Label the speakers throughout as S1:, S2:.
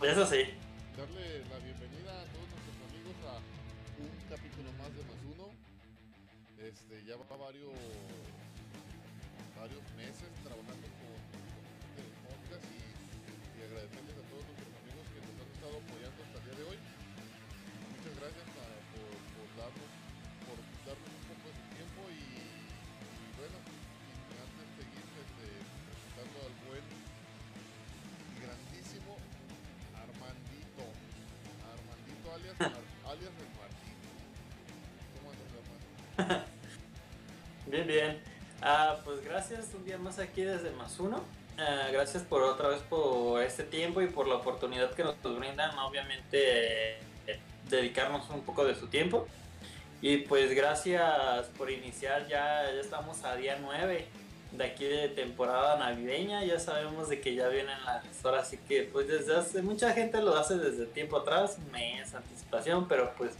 S1: sí.
S2: Eso sí.
S1: Darle la bienvenida a todos nuestros amigos a un capítulo más de más uno. Este, ya va varios varios meses trabajando con, con el podcast y, y agradecerles a todos nuestros amigos que nos han estado apoyando hasta el día de hoy. Muchas gracias a- por, por darnos por darnos un poco de su tiempo y, y bueno,
S2: Bien. Ah, pues gracias un día más aquí desde Más Uno. Ah, gracias por otra vez por este tiempo y por la oportunidad que nos brindan, obviamente, eh, dedicarnos un poco de su tiempo. Y pues gracias por iniciar, ya, ya estamos a día 9 de aquí de temporada navideña, ya sabemos de que ya vienen las horas, así que pues desde hace, mucha gente lo hace desde tiempo atrás, mes, anticipación, pero pues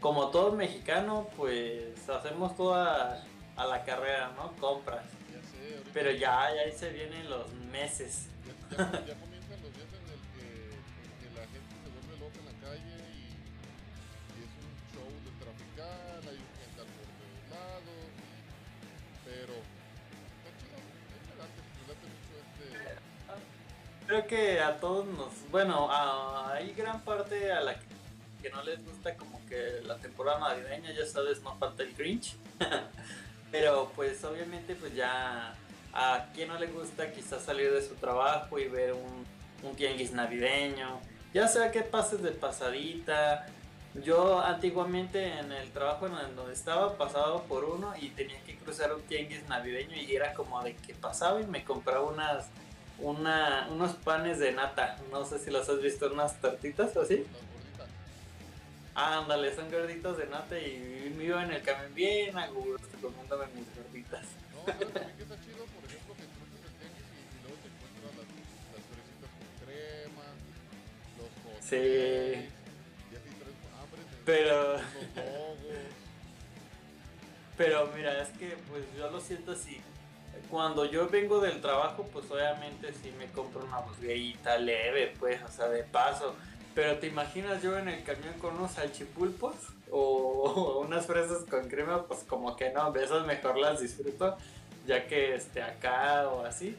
S2: como todo mexicano, pues hacemos toda a la carrera, ¿no? Compras.
S1: Ya sé,
S2: Pero ya, ya ahí se vienen los meses.
S1: ya, ya- ya comienzan los días en el que, en que la gente se vuelve loca en la calle y, y es un show de traficar, hay gente por todos lados, pero está chido, me late, me late mucho este...
S2: Creo que a todos nos, bueno, a- hay gran parte a la que, que no les gusta como que la temporada navideña, ya sabes, no falta el Grinch. Pero pues obviamente pues ya a quien no le gusta quizás salir de su trabajo y ver un, un tianguis navideño, ya sea que pases de pasadita. Yo antiguamente en el trabajo en donde estaba pasaba por uno y tenía que cruzar un tianguis navideño y era como de que pasaba y me compraba unas una, unos panes de nata. No sé si los has visto, unas tortitas o así.
S1: Las.
S2: Ándale, son gorditos de nata y me iba en el camión bien a gusto comiéndome mis gorditas.
S1: No, ¿sabes también que está chido? Por ejemplo, que cruzas el tianguis y, y luego te encuentras las, las fresitas con crema, los hot
S2: Sí.
S1: y así traes hambre de
S2: Pero, pero mira, es que pues yo lo siento así. Cuando yo vengo del trabajo, pues obviamente sí me compro una botellita leve, pues, o sea, de paso. Pero te imaginas yo en el camión con unos salchipulpos o, unas fresas con crema, pues como que no, de esas mejor las disfruto, ya que este acá o así.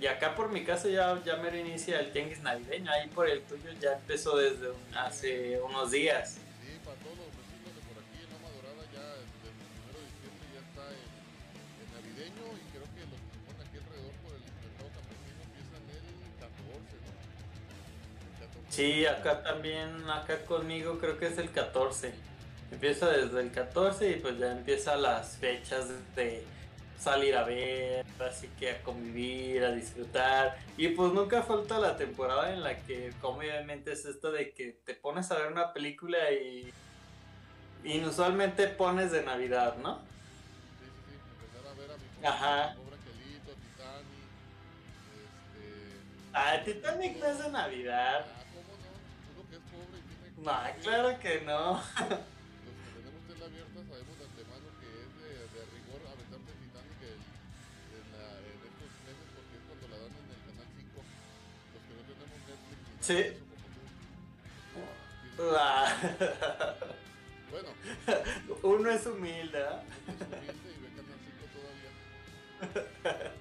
S2: Y acá por mi caso ya, ya me reinicia el tianguis navideño, ahí por el tuyo ya empezó desde hace unos días.
S1: Sí,
S2: acá también, acá conmigo creo que es el 14. Empieza desde el 14 y pues ya empieza las fechas de salir a ver, así que a convivir, a disfrutar. Y pues nunca falta la temporada en la que, como obviamente es esto de que te pones a ver una película y inusualmente pones de Navidad, ¿no?
S1: Sí, sí, sí, empezar a ver a mi pobre,
S2: Ajá.
S1: mi pobre angelito, Titanic, este...
S2: Ah, Titanic no es de Navidad.
S1: No,
S2: claro que no.
S1: Los que tenemos tela abierta sabemos de antemano que es de, de rigor aventarte Titanic el- en, la- en estos meses porque es cuando la dan en el canal 5. Los que no tenemos Netflix nada
S2: Sí.
S1: eso como tú.
S2: Ah,
S1: Bueno,
S2: Uno es humilde, ¿ah?
S1: es humilde y ve canal 5 todavía.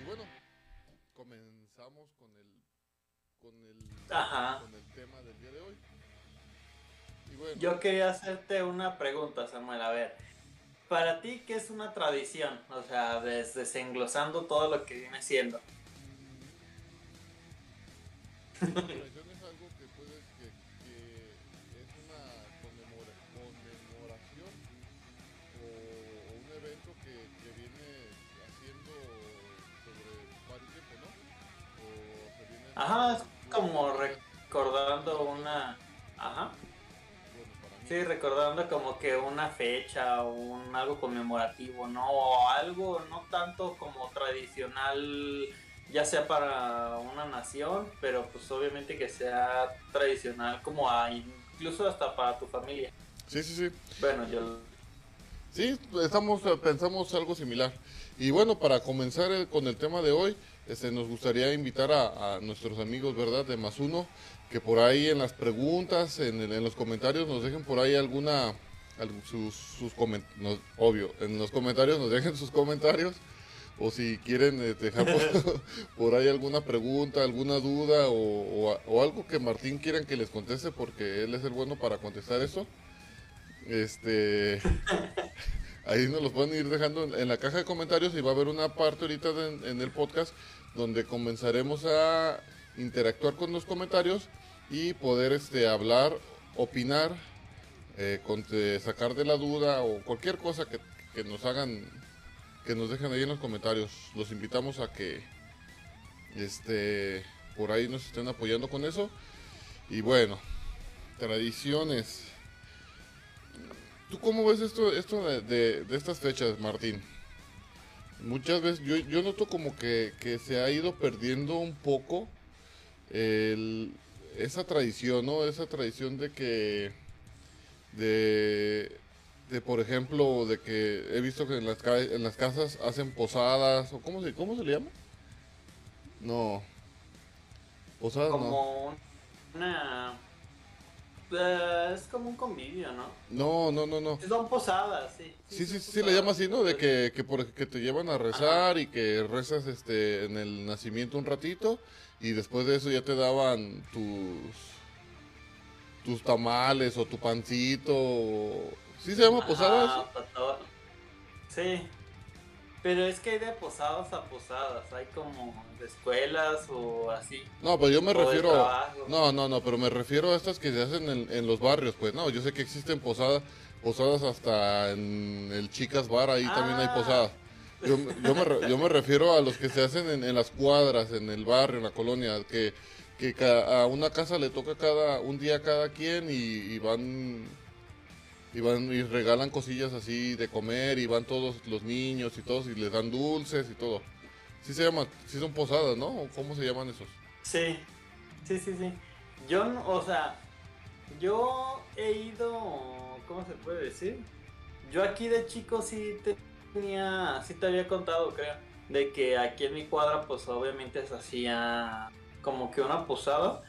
S1: Y bueno, comenzamos con el con el
S2: Ajá.
S1: con el tema del día de hoy. Y bueno,
S2: Yo quería hacerte una pregunta, Samuel. A ver, para ti, ¿qué es una tradición? O sea, des- desenglosando todo lo que viene siendo.
S1: La tradición es algo que puedes que, que es una conmemora- conmemoración o, o un evento que, que viene haciendo sobre varios tiempo, ¿no? O se viene
S2: Ajá, es como recordando una... Ajá. Sí, recordando como que una fecha o un algo conmemorativo, ¿no? O algo no tanto como tradicional, ya sea para una nación, pero pues obviamente que sea tradicional como a, incluso hasta para tu familia.
S1: Sí, sí, sí.
S2: Bueno, yo...
S1: Sí, estamos, eh, pensamos algo similar. Y bueno, para comenzar el- con el tema de hoy, este, nos gustaría invitar a, a nuestros amigos, ¿verdad? De Más Uno, que por ahí en las preguntas, en, los comentarios, nos dejen por ahí alguna, sus, sus obvio, en los comentarios nos dejen sus comentarios. O si quieren eh, dejar por, por ahí alguna pregunta, alguna duda o, o a- o algo que Martín quieran que les conteste porque él es el bueno para contestar eso. Este, ahí nos los pueden ir dejando en, en la caja de comentarios y va a haber una parte ahorita de- en el podcast donde comenzaremos a interactuar con los comentarios y poder este hablar, opinar, eh, sacar de la duda o cualquier cosa que, que nos hagan, que nos dejen ahí en los comentarios. Los invitamos a que este por ahí nos estén apoyando con eso. Y bueno, tradiciones. ¿Tú cómo ves esto, esto de, estas fechas, Martín? Muchas veces yo, yo noto como que, que se ha ido perdiendo un poco esa tradición, ¿no? Esa tradición de que, de, de por ejemplo, de que he visto que en las, en las casas hacen posadas, o ¿cómo se, cómo se le llama? No. Posadas no.
S2: Como una... eh, es como un convivio, ¿no?
S1: No, no, no, no.
S2: Son posadas, sí.
S1: Sí, sí, sí, le llama así, ¿no? De que, que, por, que te llevan a rezar y que rezas este en el nacimiento un ratito y después de eso ya te daban tus tus tamales o tu pancito. o- ¿Sí se llama posada
S2: todo. Sí. Pero es que hay de posadas a posadas. Hay como de escuelas o así.
S1: No, pues yo me refiero... No, no, no, pero me refiero a estas que se hacen en, en los barrios, pues, no, yo sé que existen posadas, posadas hasta en el Chicas Bar, ahí también hay
S2: Ah.
S1: posadas. Yo, yo, me, yo me refiero a los que se hacen en, en las cuadras, en el barrio, en la colonia, que, que a una casa le toca cada un día cada quien y, y van y van y regalan cosillas así de comer y van todos los niños y todos y les dan dulces y todo. Sí se llama, sí son posadas, ¿no? ¿O ¿Cómo se llaman esos?
S2: Sí, sí, sí, sí. Yo, o sea, yo he ido, ¿cómo se puede decir? Yo aquí de chico sí tenía, sí te había contado, creo, de que aquí en mi cuadra, pues obviamente se hacía como que una posada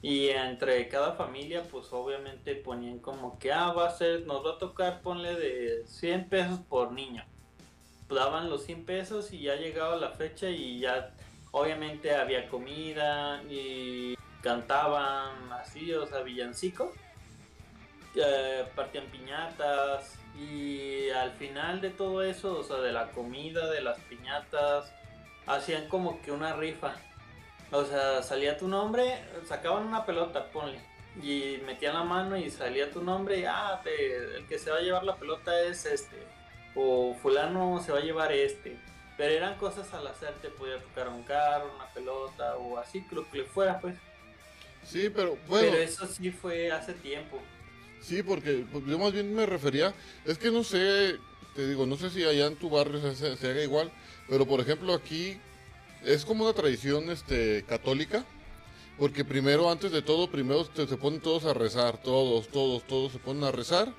S2: y entre cada familia, pues obviamente ponían como que, ah, va a ser, nos va a tocar, ponle de 100 pesos por niño. Daban los 100 pesos y ya llegaba la fecha y ya obviamente había comida y cantaban así, o sea, villancicos. Eh, partían piñatas y al final de todo eso, o sea, de la comida, de las piñatas, hacían como que una rifa. O sea, salía tu nombre, sacaban una pelota, ponle, y metían la mano y salía tu nombre y, ah, te- el que se va a llevar la pelota es este, o fulano se va a llevar este. Pero eran cosas al hacer, te podía tocar un carro, una pelota o así, lo que le fuera, pues.
S1: Sí, pero bueno.
S2: Pero eso sí fue hace tiempo.
S1: Sí, porque pues, yo más bien me refería, es que no sé, te digo, no sé si allá en tu barrio se, se- se haga igual, pero por ejemplo aquí es como una tradición este católica, porque primero, antes de todo, primero se ponen todos a rezar, todos, todos, todos se ponen a rezar,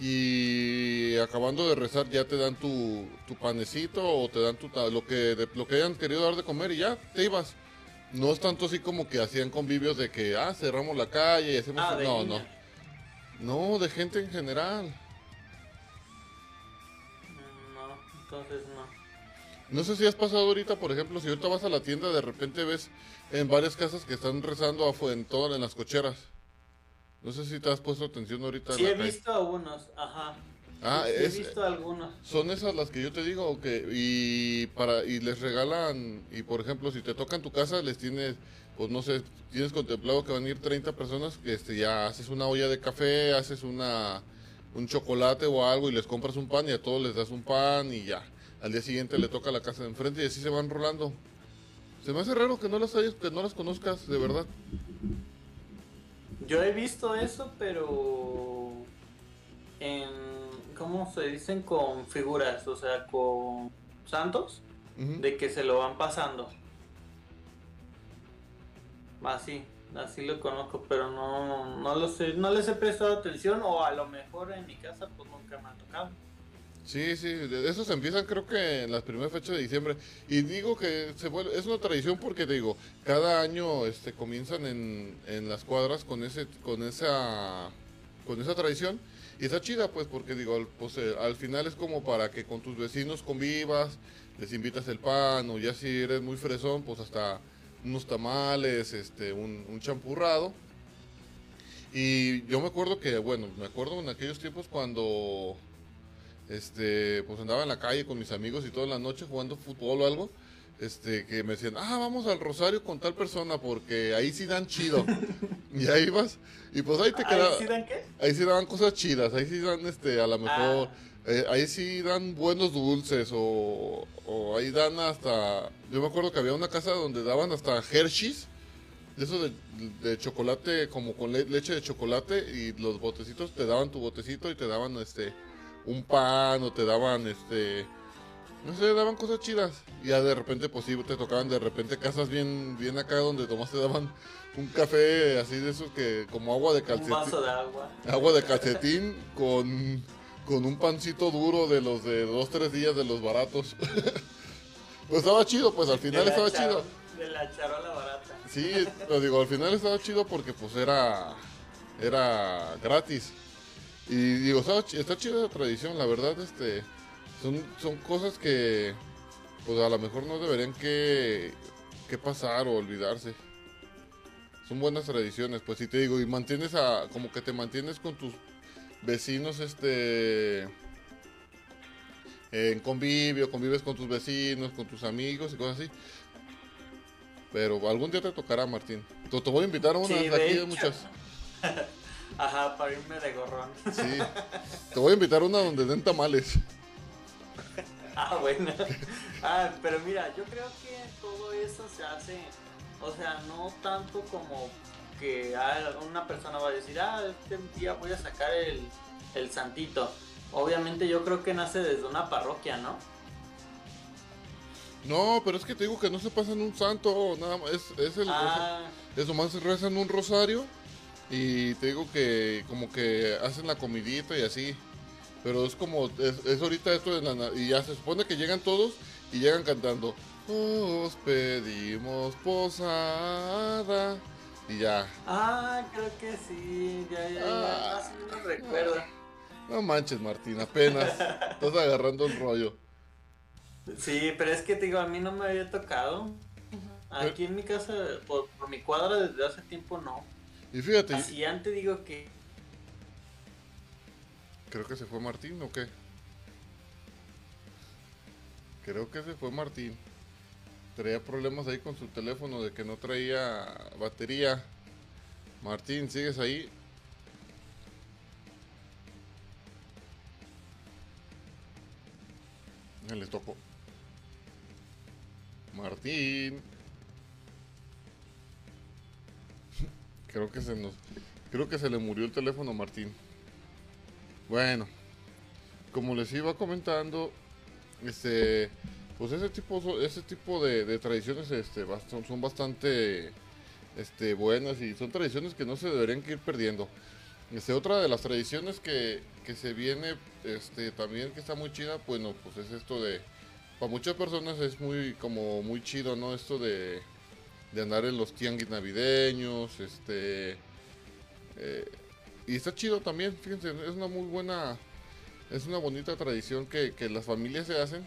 S1: y acabando de rezar ya te dan tu, tu panecito o te dan tu, lo que, de- lo que hayan querido dar de comer y ya te ibas. No es tanto así como que hacían convivios de que, ah, cerramos la calle y hacemos...
S2: Ah,
S1: no, no. No, de gente en general.
S2: Mm, No, entonces no.
S1: No sé si has pasado ahorita, por ejemplo, si ahorita vas a la tienda, de repente ves en varias casas que están rezando afuera, en todas en las cocheras. No sé si te has puesto atención ahorita.
S2: Sí he
S1: calle.
S2: visto algunos, ajá.
S1: Ah,
S2: Sí, he visto algunos.
S1: son esas las que yo te digo, que y para y les regalan y por ejemplo si te tocan tu casa les tienes, pues no sé, tienes contemplado que van a ir 30 personas, que este ya haces una olla de café, haces una un chocolate o algo y les compras un pan y a todos les das un pan y ya. Al día siguiente le toca la casa de enfrente y así se van rolando. Se me hace raro que no las hayas, que no las conozcas de verdad.
S2: Yo he visto eso, pero en, ¿cómo se dicen? Con figuras, o sea, con santos, de que se lo van pasando. Así, así lo conozco, pero no, no lo sé, no les he prestado atención o a lo mejor en mi casa pues nunca me ha tocado.
S1: Sí, sí, de esos empiezan creo que en las primeras fechas de diciembre. Y digo que se vuelve, es una tradición porque digo, cada año este comienzan en, en las cuadras con ese con esa con esa tradición y está chida pues porque digo, al, pues, eh, al final es como para que con tus vecinos convivas, les invitas el pan o ya si eres muy fresón, pues hasta unos tamales, este un, un champurrado. Y yo me acuerdo que, bueno, me acuerdo en aquellos tiempos cuando este, pues andaba en la calle con mis amigos y toda la noche jugando fútbol o algo, este, que me decían, ah, vamos al Rosario con tal persona porque ahí sí dan chido. y ahí vas, y pues ahí te
S2: ¿Ahí
S1: quedaba,
S2: sí dan qué?
S1: ahí sí daban cosas chidas, ahí sí dan, este, a lo mejor,
S2: Ah.
S1: eh, ahí sí dan buenos dulces o, o ahí dan hasta, yo me acuerdo que había una casa donde daban hasta Hershey's, de eso de, de chocolate, como con le- leche de chocolate y los botecitos te daban tu botecito y te daban este un pan o te daban este no sé, daban cosas chidas y ya de repente pues sí te tocaban de repente casas bien bien acá donde nomás te daban un café así de esos que como agua de
S2: Un
S1: calcetín
S2: vaso de agua.
S1: agua de calcetín con con un pancito duro de los de dos tres días de los baratos pues estaba chido pues al final estaba chido
S2: De la charola barata.
S1: Sí, lo digo, al final estaba chido porque pues era era gratis. Y digo, está chida la tradición, la verdad, este son son cosas que pues a lo mejor no deberían que que pasar o olvidarse. Son buenas tradiciones, pues si te digo, y mantienes a como que te mantienes con tus vecinos este en convivio, convives con tus vecinos, con tus amigos y cosas así. Pero algún día te tocará, Martín. Te, te voy a invitar a una
S2: Sí,
S1: de aquí de muchas.
S2: Ajá, para irme de gorrón.
S1: Sí. Te voy a invitar a una donde den tamales.
S2: Ah, bueno. Ah, pero mira, yo creo que todo eso se hace, o sea, no tanto como que una persona va a decir, ah, este día voy a sacar el, el santito. Obviamente yo creo que nace desde una parroquia, ¿no?
S1: No, pero es que te digo que no se pasan un santo, nada más. Es, es el.
S2: Ah,
S1: Es nomás se rezan un rosario. Y te digo que como que hacen la comidita y así. Pero es como, es, es ahorita esto de la, y ya se supone que llegan todos y llegan cantando. Os pedimos posada. Y ya.
S2: ah, creo que sí, ya, ya, ya,
S1: Ah.
S2: así me recuerda.
S1: No manches, Martín, apenas. Estás agarrando el rollo.
S2: Sí, pero es que te digo, a mí no me había tocado. Aquí en mi casa, por, por mi cuadra desde hace tiempo no.
S1: Y fíjate,
S2: Así antes digo que
S1: creo que se fue Martín o qué. Creo que se fue Martín. Traía problemas ahí con su teléfono de que no traía batería. Martín, ¿sigues ahí? Ya le tocó. Martín. Creo que se nos. Creo que se le murió el teléfono a Martín. Bueno, como les iba comentando, este, pues ese tipo, ese tipo de, tradiciones, este, son, bastante, este, buenas y son tradiciones que no se deberían ir perdiendo. Este, otra de las tradiciones que, que se viene, este, también que está muy chida, bueno, pues es esto de, para muchas personas es muy, como muy chido, ¿no? Esto de, de andar en los tianguis navideños, este... eh, y está chido también, fíjense, es una muy buena, es una bonita tradición que, que las familias se hacen.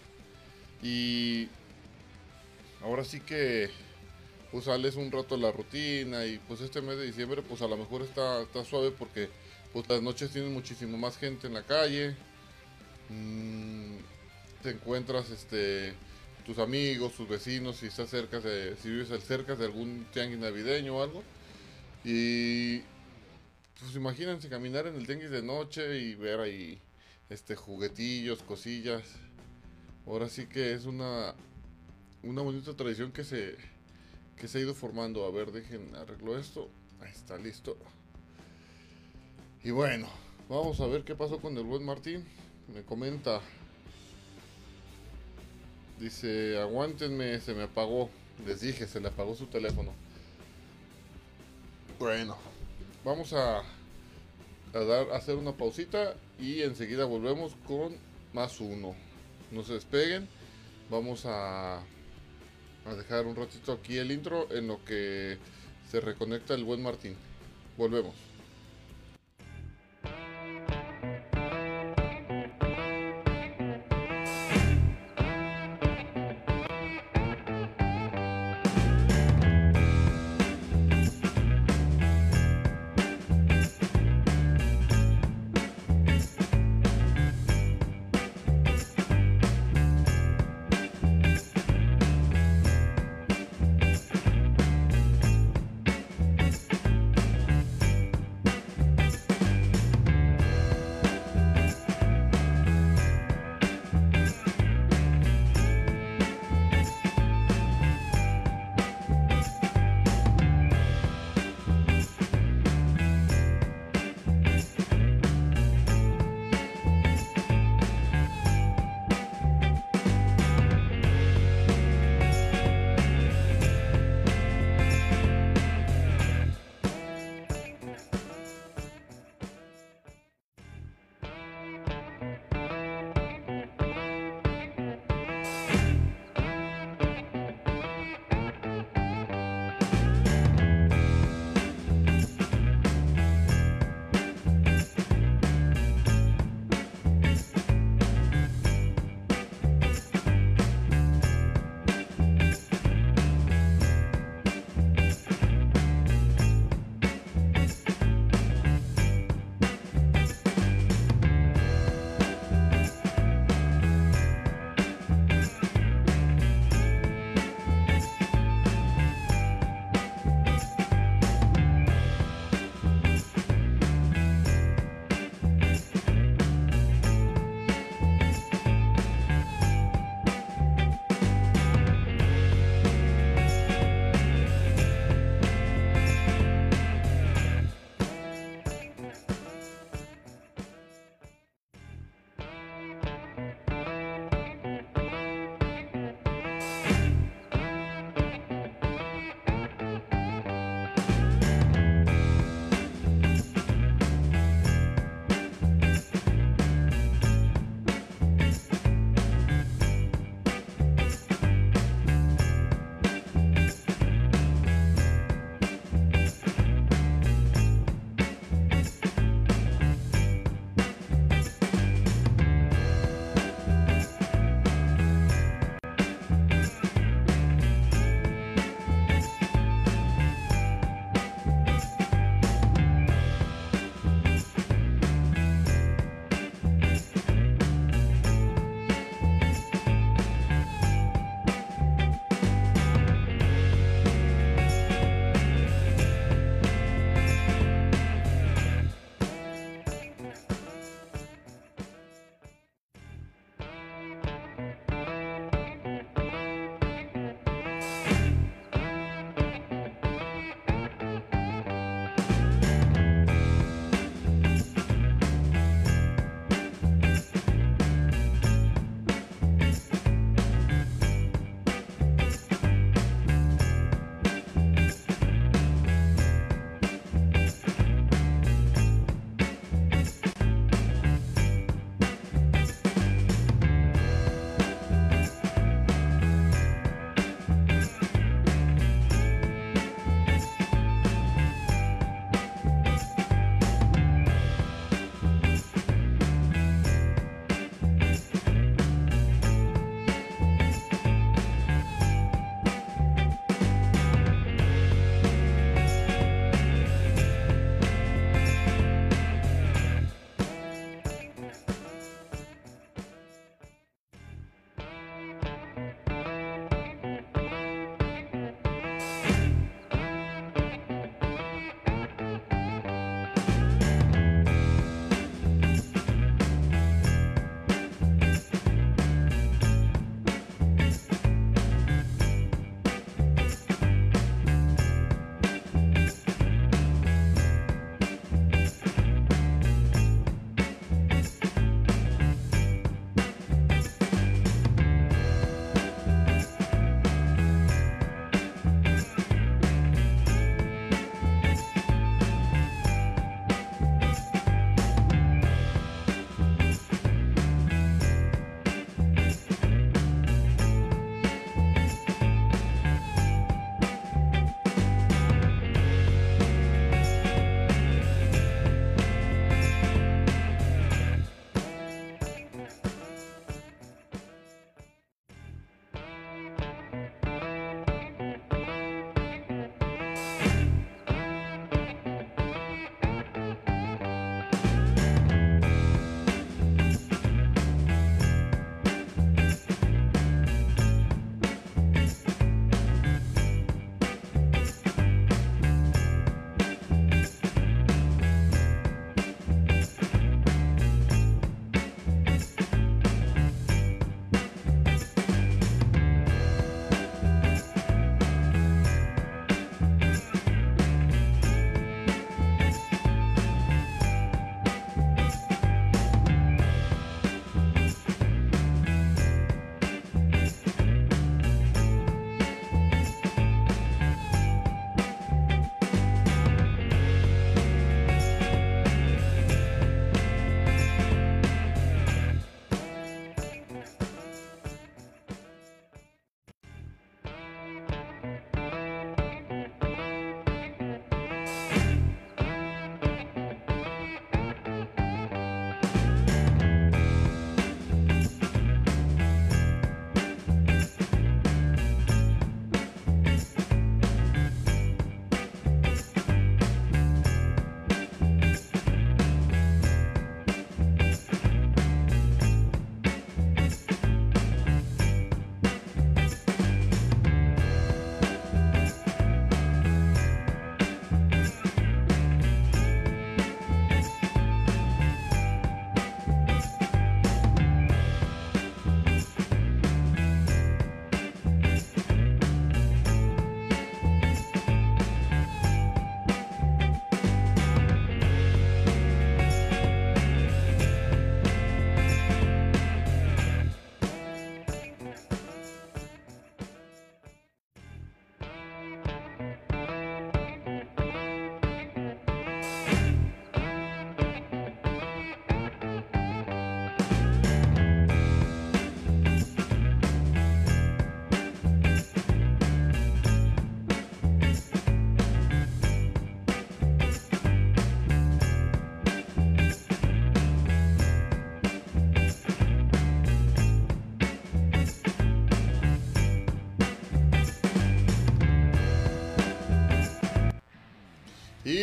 S1: Y ahora sí que pues sales un rato de la rutina y pues este mes de diciembre pues a lo mejor está, está suave porque pues las noches tienen muchísimo más gente en la calle. Mm, te encuentras este tus amigos, tus vecinos, si estás cerca de, si vives cerca de algún tianguis navideño o algo. Y pues imagínense caminar en el tianguis de noche y ver ahí este juguetillos, cosillas. Ahora sí que es una una bonita tradición que se que se ha ido formando. A ver, dejen arreglo esto. Ahí está listo. Y bueno, vamos a ver qué pasó con el buen Martín. Me comenta. Dice, aguántenme, se me apagó. Les dije, se le apagó su teléfono. Bueno, vamos a, a dar, a hacer una pausita y enseguida volvemos con más uno. No se despeguen. Vamos a, a dejar un ratito aquí el intro en lo que se reconecta el buen Martín. Volvemos.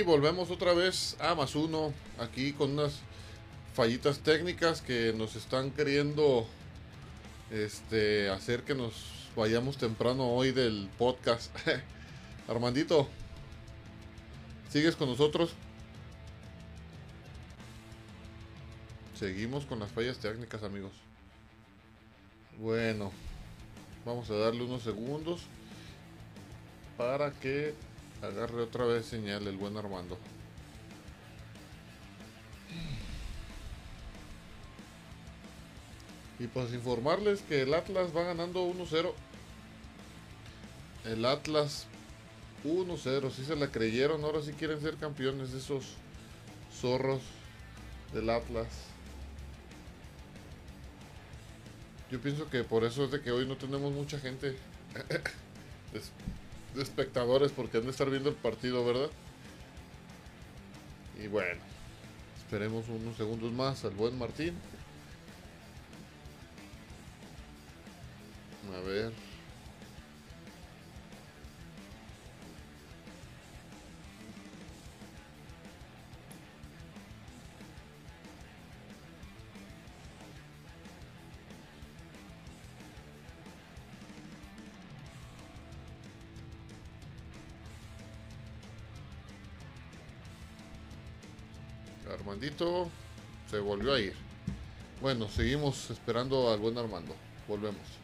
S1: Volvemos otra vez a más uno, aquí con unas fallitas técnicas que nos están queriendo este, hacer que nos vayamos temprano hoy del podcast. Armandito, ¿sigues con nosotros? Seguimos con las fallas técnicas, amigos. Bueno, vamos a darle unos segundos para que agarre otra vez señal el buen Armando. Y pues informarles que el Atlas va ganando 1-0. El Atlas 1-0, si se la creyeron, ahora sí quieren ser campeones esos zorros del Atlas. Yo pienso que por eso es de que hoy no tenemos mucha gente de, espectadores porque han de estar viendo el partido, ¿verdad? Y bueno, esperemos unos segundos más al buen Martín. A ver. Armandito se volvió a ir. Bueno, seguimos esperando al buen Armando. Volvemos.